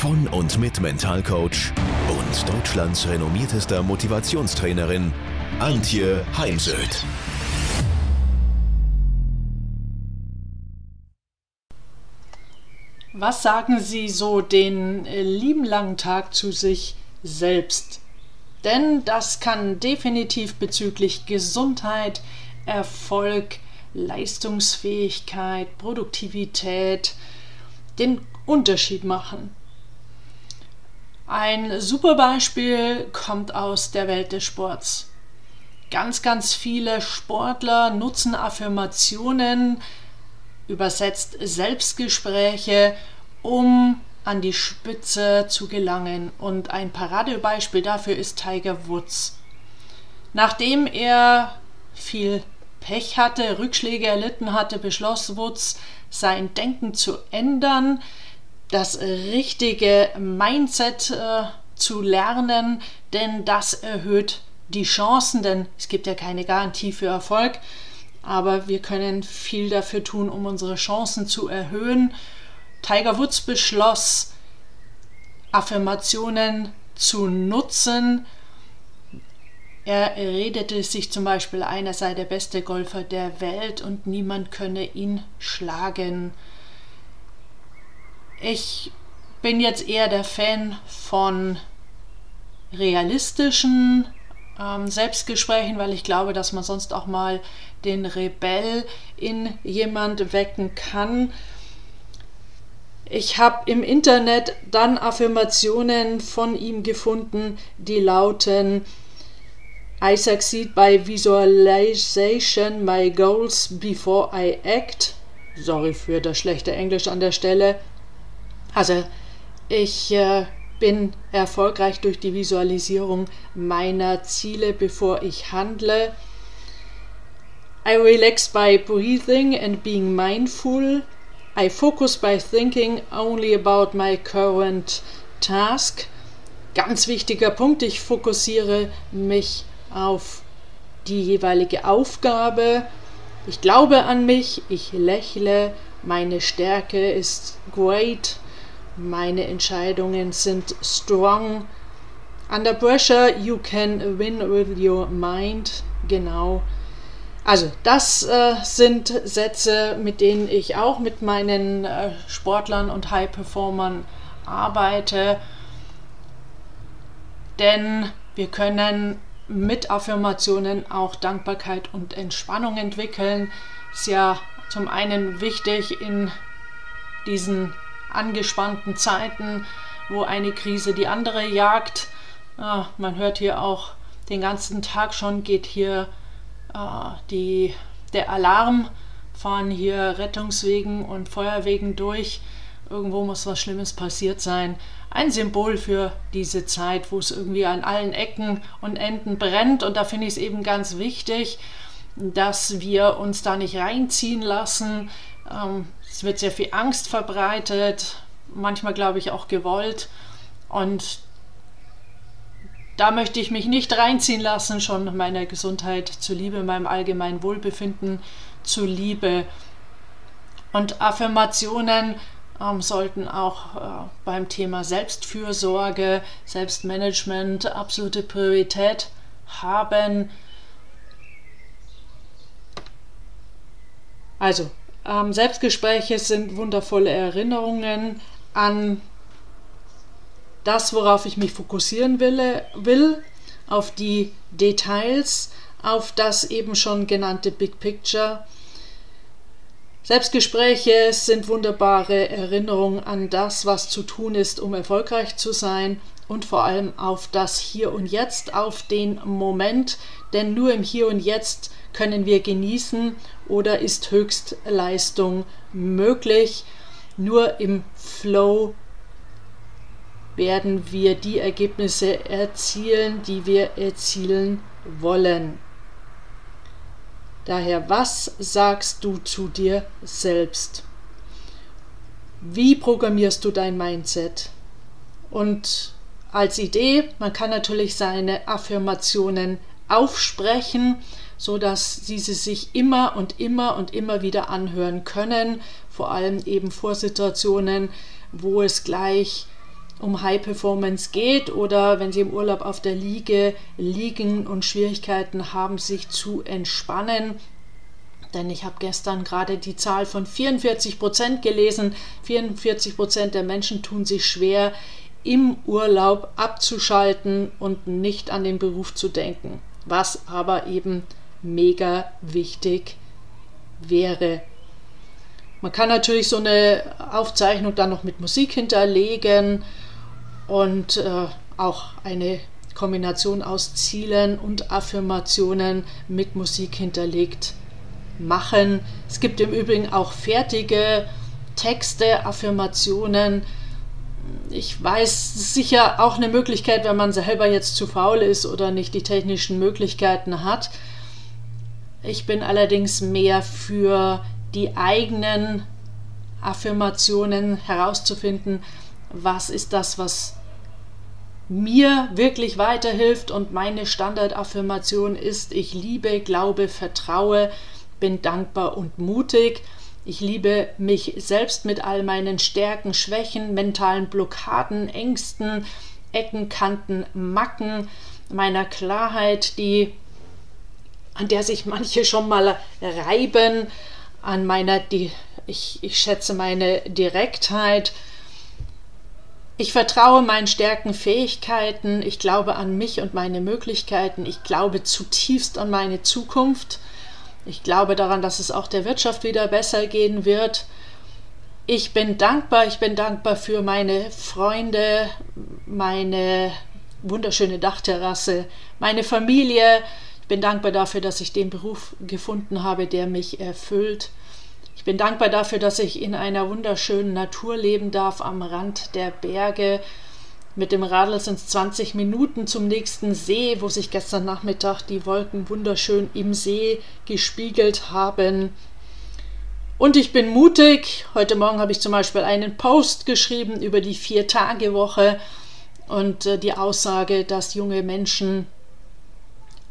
von und mit Mentalcoach und Deutschlands renommiertester Motivationstrainerin Antje Heimsöth. Was sagen Sie so den äh, lieben langen Tag zu sich selbst? Denn das kann definitiv bezüglich Gesundheit, Erfolg, Leistungsfähigkeit, Produktivität den Unterschied machen. Ein super Beispiel kommt aus der Welt des Sports. Ganz, ganz viele Sportler nutzen Affirmationen, übersetzt Selbstgespräche, um an die Spitze zu gelangen. Und ein Paradebeispiel dafür ist Tiger Woods. Nachdem er viel Pech hatte, Rückschläge erlitten hatte, beschloss Woods, sein Denken zu ändern, das richtige Mindset äh, zu lernen, denn das erhöht die Chancen, denn es gibt ja keine Garantie für Erfolg, aber wir können viel dafür tun, um unsere Chancen zu erhöhen. Tiger Woods beschloss, Affirmationen zu nutzen, er redete sich zum Beispiel ein, er sei der beste Golfer der Welt und niemand könne ihn schlagen. Ich bin jetzt eher der Fan von realistischen ähm, Selbstgesprächen, weil ich glaube, dass man sonst auch mal den Rebell in jemand wecken kann. Ich habe im Internet dann Affirmationen von ihm gefunden, die lauten, I succeed by visualization my goals before I act. Sorry für das schlechte Englisch an der Stelle. Also, ich äh, bin erfolgreich durch die Visualisierung meiner Ziele, bevor ich handle. I relax by breathing and being mindful. I focus by thinking only about my current task. Ganz wichtiger Punkt, ich fokussiere mich auf die jeweilige Aufgabe. Ich glaube an mich, ich lächle, meine Stärke ist great, meine Entscheidungen sind strong. Under pressure you can win with your mind. Genau. Also, das äh, sind Sätze, mit denen ich auch mit meinen äh, Sportlern und High-Performern arbeite. Denn wir können mit Affirmationen auch Dankbarkeit und Entspannung entwickeln. Ist ja zum einen wichtig in diesen angespannten Zeiten, wo eine Krise die andere jagt. Ah, man hört hier auch den ganzen Tag schon, geht hier äh, die, der Alarm, fahren hier Rettungswegen und Feuerwegen durch. Irgendwo muss was Schlimmes passiert sein ein Symbol für diese Zeit, wo es irgendwie an allen Ecken und Enden brennt. Und da finde ich es eben ganz wichtig, dass wir uns da nicht reinziehen lassen. Ähm, es wird sehr viel Angst verbreitet, manchmal glaube ich auch gewollt. Und da möchte ich mich nicht reinziehen lassen, schon meiner Gesundheit zuliebe, meinem allgemeinen Wohlbefinden zuliebe. Und Affirmationen ähm, sollten auch äh, beim Thema Selbstfürsorge, Selbstmanagement absolute Priorität haben. Also, ähm, Selbstgespräche sind wundervolle Erinnerungen an das, worauf ich mich fokussieren will, will auf die Details, auf das eben schon genannte Big Picture. Selbstgespräche sind wunderbare Erinnerungen an das, was zu tun ist, um erfolgreich zu sein und vor allem auf das Hier und Jetzt, auf den Moment, denn nur im Hier und Jetzt können wir genießen oder ist Höchstleistung möglich. Nur im Flow werden wir die Ergebnisse erzielen, die wir erzielen wollen. Daher, was sagst du zu dir selbst? Wie programmierst du dein Mindset? Und als Idee, man kann natürlich seine Affirmationen aufsprechen, so dass diese sich immer und immer und immer wieder anhören können, vor allem eben vor Situationen, wo es gleich um High Performance geht oder wenn Sie im Urlaub auf der Liege liegen und Schwierigkeiten haben, sich zu entspannen. Denn ich habe gestern gerade die Zahl von 44 Prozent gelesen. 44 Prozent der Menschen tun sich schwer, im Urlaub abzuschalten und nicht an den Beruf zu denken. Was aber eben mega wichtig wäre. Man kann natürlich so eine Aufzeichnung dann noch mit Musik hinterlegen und äh, auch eine Kombination aus Zielen und Affirmationen mit Musik hinterlegt machen. Es gibt im Übrigen auch fertige Texte, Affirmationen. Ich weiß sicher auch eine Möglichkeit, wenn man selber jetzt zu faul ist oder nicht die technischen Möglichkeiten hat. Ich bin allerdings mehr für die eigenen Affirmationen herauszufinden, was ist das, was mir wirklich weiterhilft und meine Standardaffirmation ist, ich liebe, glaube, vertraue, bin dankbar und mutig. Ich liebe mich selbst mit all meinen Stärken, Schwächen, mentalen Blockaden, Ängsten, Ecken, Kanten, Macken, meiner Klarheit, die an der sich manche schon mal reiben, an meiner, die, ich, ich schätze meine Direktheit, ich vertraue meinen Stärken, Fähigkeiten, ich glaube an mich und meine Möglichkeiten, ich glaube zutiefst an meine Zukunft, ich glaube daran, dass es auch der Wirtschaft wieder besser gehen wird. Ich bin dankbar, ich bin dankbar für meine Freunde, meine wunderschöne Dachterrasse, meine Familie. Ich bin dankbar dafür, dass ich den Beruf gefunden habe, der mich erfüllt. Ich bin dankbar dafür, dass ich in einer wunderschönen Natur leben darf am Rand der Berge. Mit dem Radl sind es 20 Minuten zum nächsten See, wo sich gestern Nachmittag die Wolken wunderschön im See gespiegelt haben. Und ich bin mutig. Heute Morgen habe ich zum Beispiel einen Post geschrieben über die Vier-Tage-Woche und äh, die Aussage, dass junge Menschen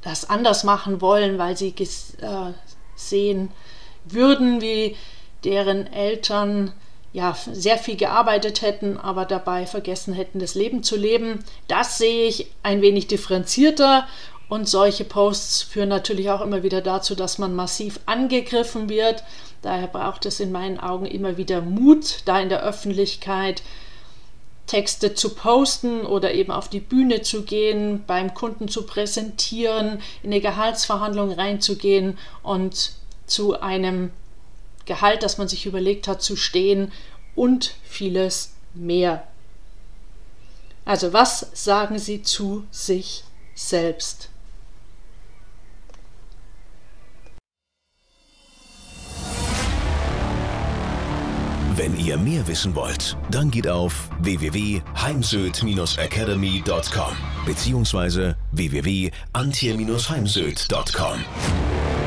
das anders machen wollen, weil sie äh, sehen, würden, wie deren Eltern ja sehr viel gearbeitet hätten, aber dabei vergessen hätten, das Leben zu leben. Das sehe ich ein wenig differenzierter und solche Posts führen natürlich auch immer wieder dazu, dass man massiv angegriffen wird. Daher braucht es in meinen Augen immer wieder Mut, da in der Öffentlichkeit Texte zu posten oder eben auf die Bühne zu gehen, beim Kunden zu präsentieren, in eine Gehaltsverhandlung reinzugehen und zu einem Gehalt, das man sich überlegt hat, zu stehen und vieles mehr. Also was sagen Sie zu sich selbst? Wenn ihr mehr wissen wollt, dann geht auf www.heimsöd-academy.com bzw. www.antje-heimsöd.com.